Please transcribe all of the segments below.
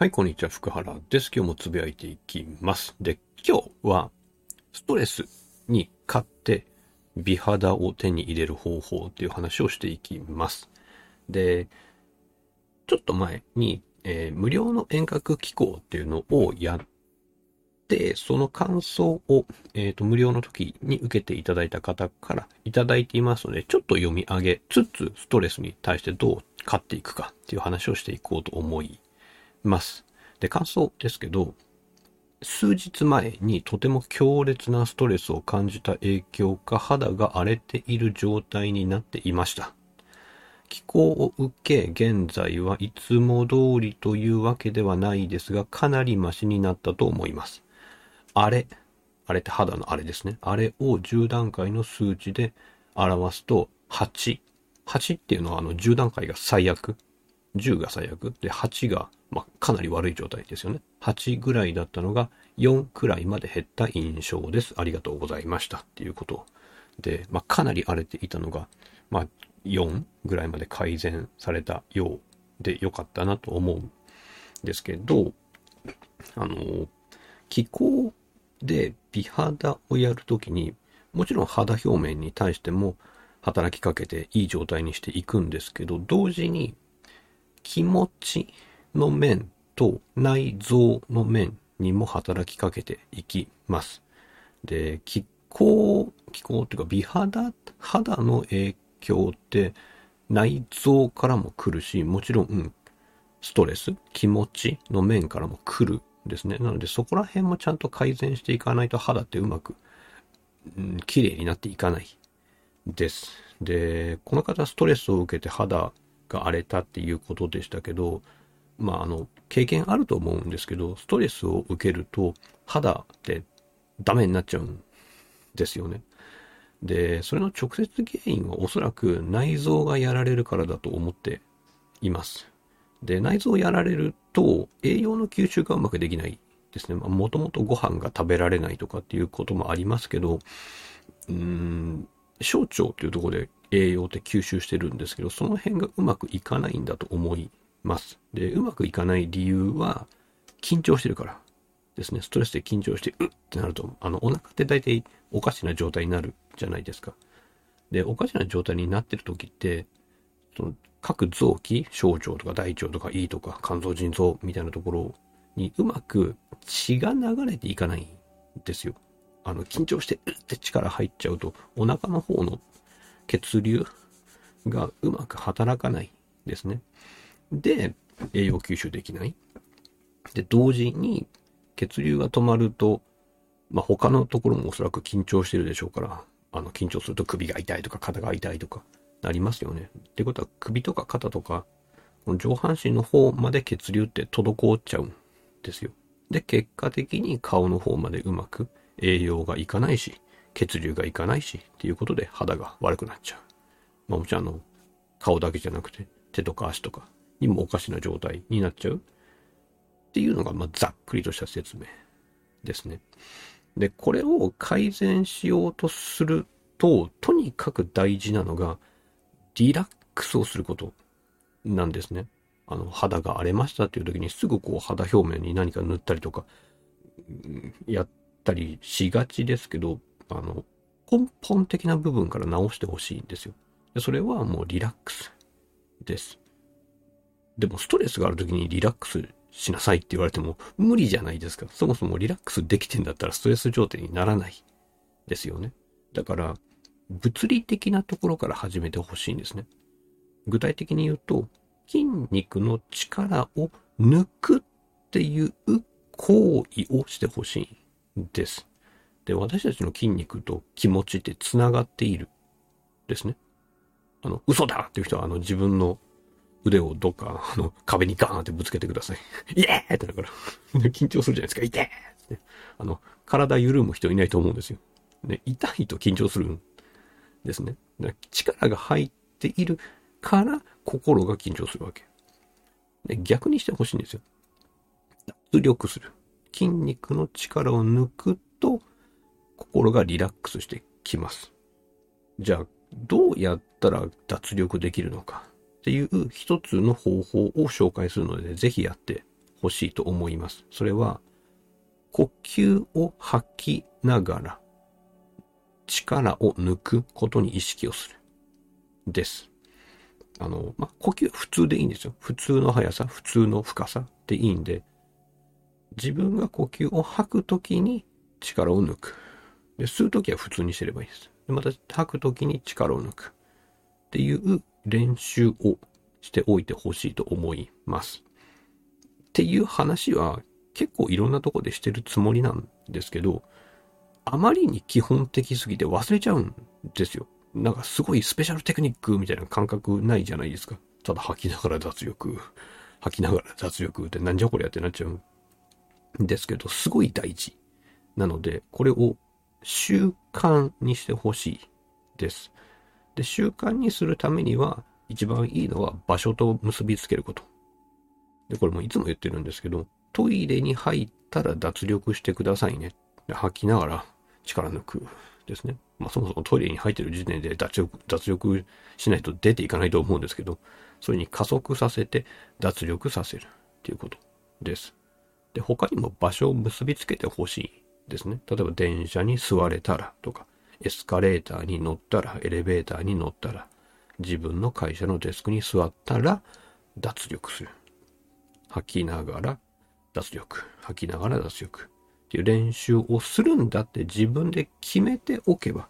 はい、こんにちは、福原です。今日もつぶやいていきます。で、今日は、ストレスに勝って美肌を手に入れる方法っていう話をしていきます。で、ちょっと前に、えー無料の遠隔機構っていうのをやって、その感想を、えっ、と、無料の時に受けていただいた方からいただいていますので、ちょっと読み上げつつ、ストレスに対してどう勝っていくかっていう話をしていこうと思います。で、感想ですけど、数日前にとても強烈なストレスを感じた影響か肌が荒れている状態になっていました。気候を受け、現在はいつも通りというわけではないですが、かなりマシになったと思います。荒れ、荒れって肌の荒れですね。荒れを10段階の数値で表すと、8。8っていうのはあの10段階が最悪。10が最悪。で、8が、まあ、かなり悪い状態ですよね。8ぐらいだったのが4くらいまで減った印象です。ありがとうございました。っていうことで、まあ、かなり荒れていたのが、まあ、4ぐらいまで改善されたようで良かったなと思うんですけど、あの、気候で美肌をやるときに、もちろん肌表面に対しても働きかけていい状態にしていくんですけど、同時に気持ちの面と内臓の面にも働きかけていきます。で、気候、気候っていうか美肌、肌の影響って内臓からも来るし、もちろん、うんストレス、気持ちの面からも来るですね。なのでそこら辺もちゃんと改善していかないと肌ってうまく、うん、綺麗になっていかないです。で、この方ストレスを受けて肌が荒れたっていうことでしたけど、まああの、経験あると思うんですけど、ストレスを受けると肌ってダメになっちゃうんですよね。で、それの直接原因はおそらく内臓がやられるからだと思っています。で、内臓をやられると栄養の吸収がうまくできないですね。もともとご飯が食べられないとかっていうこともありますけど、うーん、小腸っていうとこで栄養って吸収してるんですけど、その辺がうまくいかないんだと思います。で、うまくいかない理由は、緊張してるからですね。ストレスで緊張して、うってなると、あの、お腹って大体おかしな状態になるじゃないですか。で、おかしな状態になってる時って、その各臓器、小腸とか大腸とか胃とか肝臓、腎臓みたいなところにうまく血が流れていかないんですよ。あの、緊張して、うって力入っちゃうと、お腹の方の血流がうまく働かないですね。で、栄養吸収できない。で、同時に血流が止まると、まあ、他のところもおそらく緊張してるでしょうから、あの、緊張すると首が痛いとか肩が痛いとかなりますよね。ってことは首とか肩とか、この上半身の方まで血流って滞っちゃうんですよ。で、結果的に顔の方までうまく栄養がいかないし、血流がいかないし、っていうことで肌が悪くなっちゃう。まあもちろんあの、顔だけじゃなくて手とか足とかにもおかしな状態になっちゃう。っていうのが、まあざっくりとした説明ですね。で、これを改善しようとすると、とにかく大事なのが、リラックスをすることなんですね。あの、肌が荒れましたっていう時にすぐこう肌表面に何か塗ったりとか、やったりしがちですけど、あの、根本的な部分から直してほしいんですよ。それはもうリラックスです。でもストレスがある時にリラックスしなさいって言われても無理じゃないですか。そもそもリラックスできてんだったらストレス状態にならないですよね。だから、物理的なところから始めてほしいんですね。具体的に言うと、筋肉の力を抜くっていう行為をしてほしいんです。で、私たちの筋肉と気持ちって繋がっているですね。あの、嘘だっていう人は、あの、自分の腕をどっか、あの、壁にガーンってぶつけてください。イエーってだから、緊張するじゃないですか。痛えって。あの、体緩む人いないと思うんですよ。ね、痛いと緊張するんですね。力が入っているから心が緊張するわけ。で逆にしてほしいんですよ。脱力する。筋肉の力を抜くと心がリラックスしてきます。じゃあ、どうやったら脱力できるのかっていう一つの方法を紹介するので、ぜひやってほしいと思います。それは、呼吸を吐きながら、力を抜くことに意識をする。です。あの、まあ、呼吸普通でいいんですよ。普通の速さ、普通の深さでいいんで、自分が呼吸を吐くときに力を抜く。で、吸うときは普通にしてればいいです。で、また吐くときに力を抜く。っていう練習をしておいてほしいと思います。っていう話は結構いろんなとこでしてるつもりなんですけど、あまりに基本的すぎて忘れちゃうんですよ。なんかすごいスペシャルテクニックみたいな感覚ないじゃないですか。ただ吐きながら脱力、吐きながら脱力ってなんじゃこりゃってなっちゃうんですけど、すごい大事。なので、これを習慣にしてほしいです。で、習慣にするためには、一番いいのは場所と結びつけること。で、これもいつも言ってるんですけど、トイレに入ったら脱力してくださいね。で吐きながら力抜くですね。まあそもそもトイレに入ってる時点で脱力、脱力しないと出ていかないと思うんですけど、それに加速させて脱力させるっていうことです。で、他にも場所を結びつけてほしいですね。例えば電車に座れたらとか、エスカレーターに乗ったら、エレベーターに乗ったら、自分の会社のデスクに座ったら、脱力する。吐きながら脱力。吐きながら脱力。っていう練習をするんだって自分で決めておけば、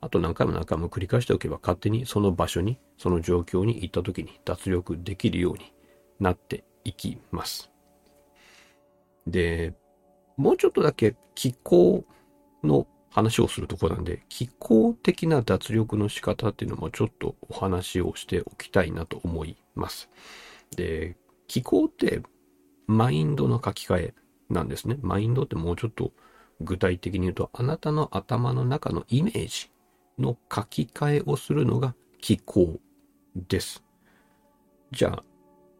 あと何回も何回も繰り返しておけば、勝手にその場所に、その状況に行った時に脱力できるようになっていきます。で、もうちょっとだけ気候の話をするところなんで、気候的な脱力の仕方っていうのもちょっとお話をしておきたいなと思います。で、気候ってマインドの書き換えなんですね。マインドってもうちょっと具体的に言うと、あなたの頭の中のイメージの書き換えをするのが気候です。じゃあ、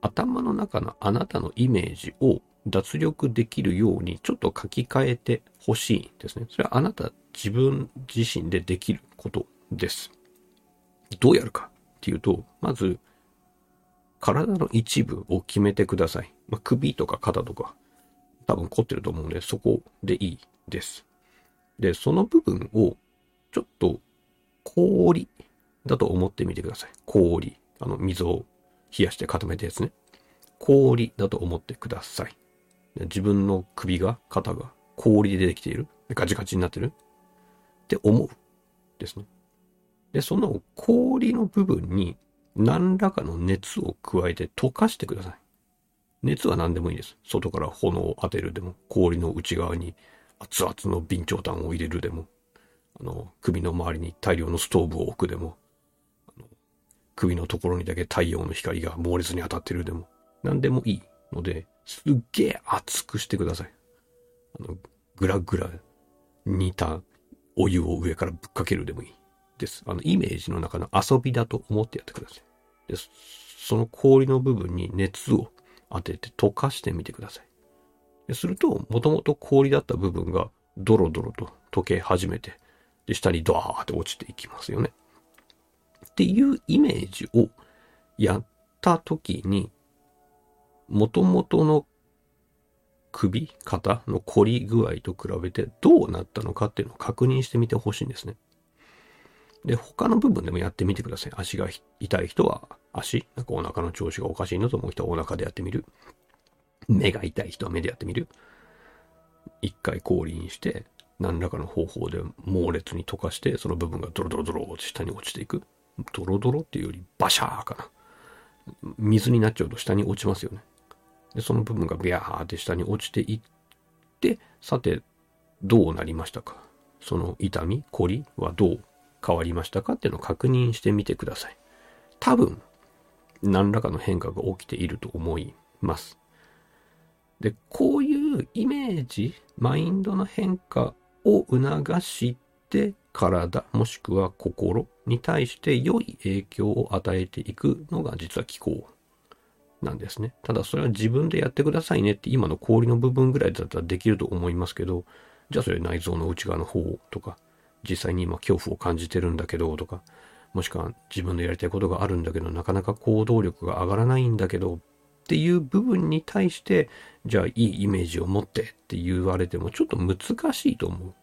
頭の中のあなたのイメージを脱力できるようにちょっと書き換えてほしいんですね。それはあなた自分自身でできることです。どうやるかっていうと、まず、体の一部を決めてください。まあ、首とか肩とか、多分凝ってると思うんで、そこでいいです。で、その部分を、ちょっと、氷だと思ってみてください。氷。あの、水を冷やして固めたやつね。氷だと思ってください。自分の首が、肩が氷でできている。ガチガチになってる。って思う。ですね。で、その氷の部分に何らかの熱を加えて溶かしてください。熱は何でもいいです。外から炎を当てるでも、氷の内側に熱々の備長炭を入れるでも、あの、首の周りに大量のストーブを置くでも、あの首のところにだけ太陽の光が猛烈に当たってるでも、何でもいいので、すっげえ熱くしてください。あの、ぐらぐら煮たお湯を上からぶっかけるでもいいです。あの、イメージの中の遊びだと思ってやってください。で、その氷の部分に熱を当てて溶かしてみてください。ですると、もともと氷だった部分がドロドロと溶け始めて、で、下にドワーって落ちていきますよね。っていうイメージをやったときに、元々の首、肩の凝り具合と比べてどうなったのかっていうのを確認してみてほしいんですね。で、他の部分でもやってみてください。足が痛い人は足、なんかお腹の調子がおかしいなと思う人はお腹でやってみる。目が痛い人は目でやってみる。一回氷にして、何らかの方法で猛烈に溶かして、その部分がドロドロドロって下に落ちていく。ドロドロっていうよりバシャーかな。水になっちゃうと下に落ちますよね。で、その部分がビャーって下に落ちていって、さて、どうなりましたか？その痛み、凝りはどう変わりましたかっていうのを確認してみてください。多分、何らかの変化が起きていると思います。で、こういうイメージ、マインドの変化を促して、体もしくは心に対して良い影響を与えていくのが実は気候なんですね。ただそれは自分でやってくださいねって今の氷の部分ぐらいだったらできると思いますけど、じゃあそれ内臓の内側の方とか、実際に今恐怖を感じてるんだけどとか、もしくは自分のやりたいことがあるんだけど、なかなか行動力が上がらないんだけどっていう部分に対して、じゃあいいイメージを持ってって言われてもちょっと難しいと思う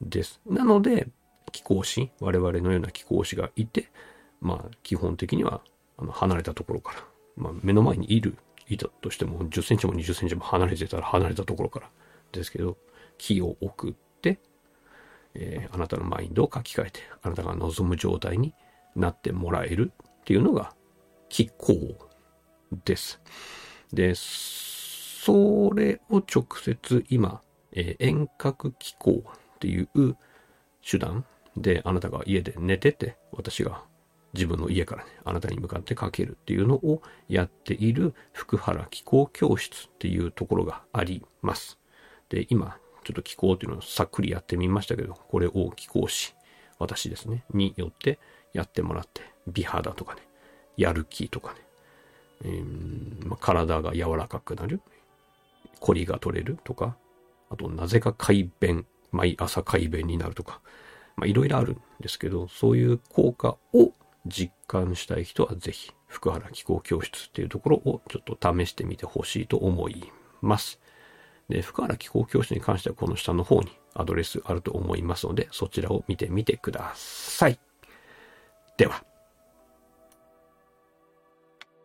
です。なので、貴公子、我々のような貴公子がいて、まあ基本的にはあの離れたところから、まあ目の前にいる、いたとしても10センチも20センチも離れてたら離れたところからですけど、木を送って、えーあなたのマインドを書き換えて、あなたが望む状態になってもらえるっていうのが気候です。で、それを直接今、えー遠隔気候っていう手段であなたが家で寝てて、私が自分の家からね、あなたに向かってかけるっていうのをやっている福原気候教室っていうところがあります。で、今、ちょっと気候っていうのをさっくりやってみましたけど、これを気候師、私ですね、によってやってもらって、美肌とかね、やる気とかね、えーまあ、体が柔らかくなる、凝りが取れるとか、あと、なぜか快便、毎朝快便になるとか、まあ、いろいろあるんですけど、そういう効果を実感したい人はぜひ、福原気候教室っていうところをちょっと試してみてほしいと思います。で、福原気候教室に関してはこの下の方にアドレスあると思いますので、そちらを見てみてください。では。